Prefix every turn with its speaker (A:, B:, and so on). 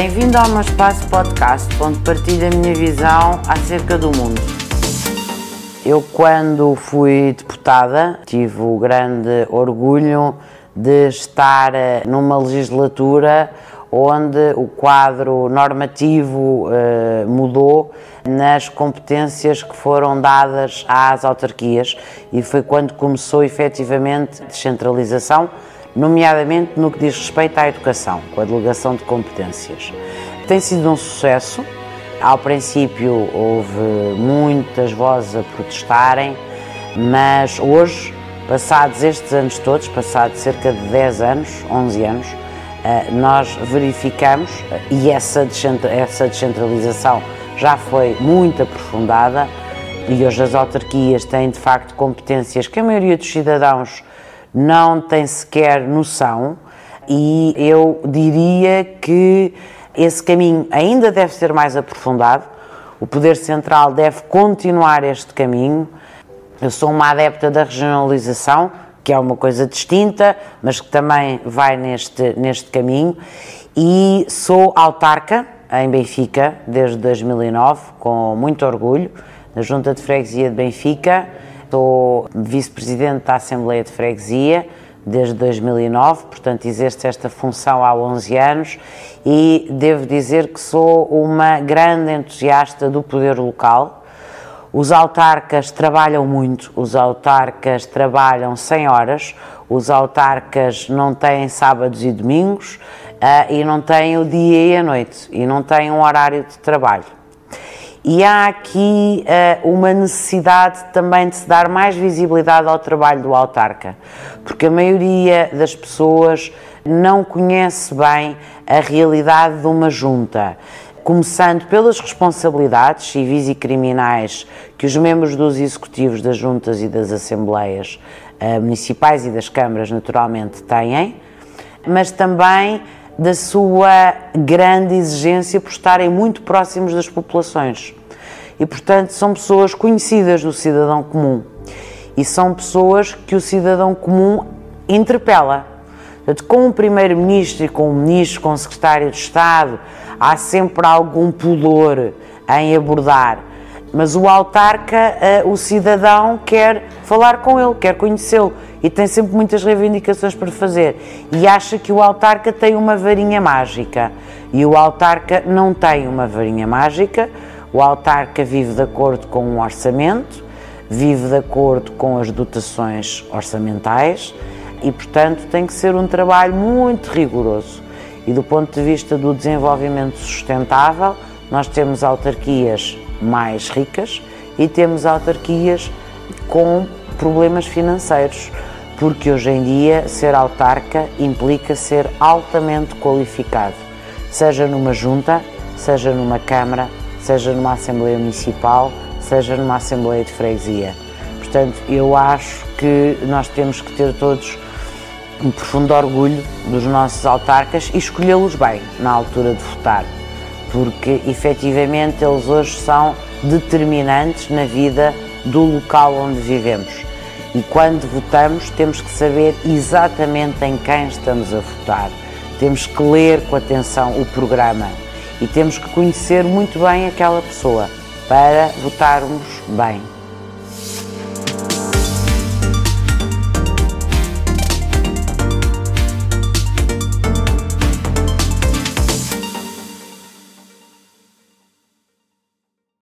A: Bem-vindo ao meu espaço podcast, onde partilho a minha visão acerca do mundo. Eu, quando fui deputada, tive o grande orgulho de estar eh, numa legislatura onde o quadro normativo eh, mudou nas competências que foram dadas às autarquias e foi quando começou efetivamente a descentralização nomeadamente no que diz respeito à educação, com a delegação de competências. Tem sido um sucesso. Ao princípio houve muitas vozes a protestarem, mas hoje, passados estes anos todos, passados cerca de 10 anos, 11 anos, eh, nós verificamos, e essa descentralização já foi muito aprofundada, e hoje as autarquias têm de facto competências que a maioria dos cidadãos não tem sequer noção e eu diria que esse caminho ainda deve ser mais aprofundado. O Poder Central deve continuar este caminho. Eu sou uma adepta da regionalização, que é uma coisa distinta, mas que também vai neste, neste caminho. E sou autarca em Benfica desde 2009, com muito orgulho, na Junta de Freguesia de Benfica Sou vice-presidente da Assembleia de Freguesia desde 2009, portanto exerço esta função há 11 anos e devo dizer que sou uma grande entusiasta do poder local. Os autarcas trabalham muito, os autarcas trabalham 100 horas, os autarcas não têm sábados e domingos uh, e não têm o dia e a noite e não têm um horário de trabalho. E há aqui uh, uma necessidade também de se dar mais visibilidade ao trabalho do autarca, porque a maioria das pessoas não conhece bem a realidade de uma junta. Começando pelas responsabilidades civis e criminais que os membros dos executivos das juntas e das assembleias uh, municipais e das câmaras naturalmente têm, mas também da sua grande exigência por estarem muito próximos das populações e, portanto, são pessoas conhecidas do cidadão comum. E são pessoas que o cidadão comum interpela. Portanto, com o Primeiro-Ministro e com o Ministro, com o Secretário de Estado, há sempre algum pudor em abordar, mas o autarca, eh, o cidadão, quer falar com ele, quer conhecê-lo. E tem sempre muitas reivindicações para fazer. E acha que o autarca tem uma varinha mágica. E o autarca não tem uma varinha mágica o autarca vive de acordo com um orçamento, vive de acordo com as dotações orçamentais e, portanto, tem que ser um trabalho muito rigoroso. E do ponto de vista do desenvolvimento sustentável, nós temos autarquias mais ricas e temos autarquias com problemas financeiros, porque hoje em dia ser autarca implica ser altamente qualificado, seja numa junta, seja numa câmara, seja numa Assembleia Municipal, seja numa Assembleia de Freguesia. Portanto, eu acho que nós temos que ter todos um profundo orgulho dos nossos autarcas e escolhê-los bem na altura de votar, porque efetivamente eles hoje são determinantes na vida do local onde vivemos. E quando votamos, temos que saber exatamente em quem estamos a votar. Temos que ler com atenção o programa e temos que conhecer muito bem aquela pessoa para votarmos bem.